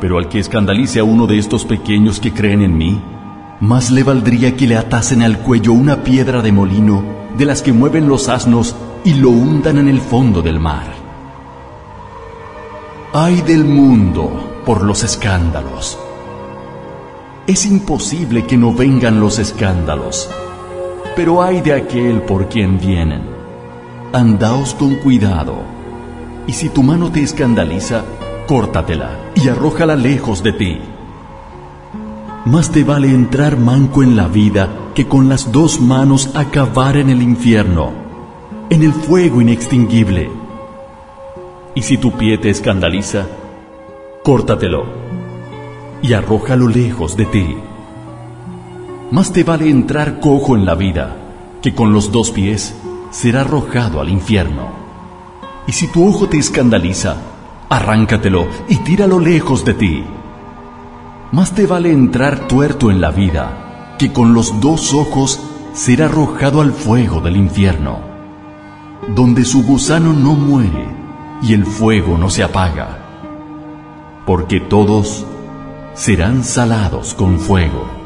Pero al que escandalice a uno de estos pequeños que creen en mí, más le valdría que le atasen al cuello una piedra de molino de las que mueven los asnos y lo hundan en el fondo del mar. Ay del mundo por los escándalos. Es imposible que no vengan los escándalos, pero ay de aquel por quien vienen. Andaos con cuidado, y si tu mano te escandaliza, córtatela y arrójala lejos de ti. Más te vale entrar manco en la vida que con las dos manos acabar en el infierno, en el fuego inextinguible. Y si tu pie te escandaliza, córtatelo y arrójalo lejos de ti. Más te vale entrar cojo en la vida que con los dos pies ser arrojado al infierno. Y si tu ojo te escandaliza, arráncatelo y tíralo lejos de ti. Más te vale entrar tuerto en la vida que con los dos ojos ser arrojado al fuego del infierno, donde su gusano no muere y el fuego no se apaga, porque todos serán salados con fuego.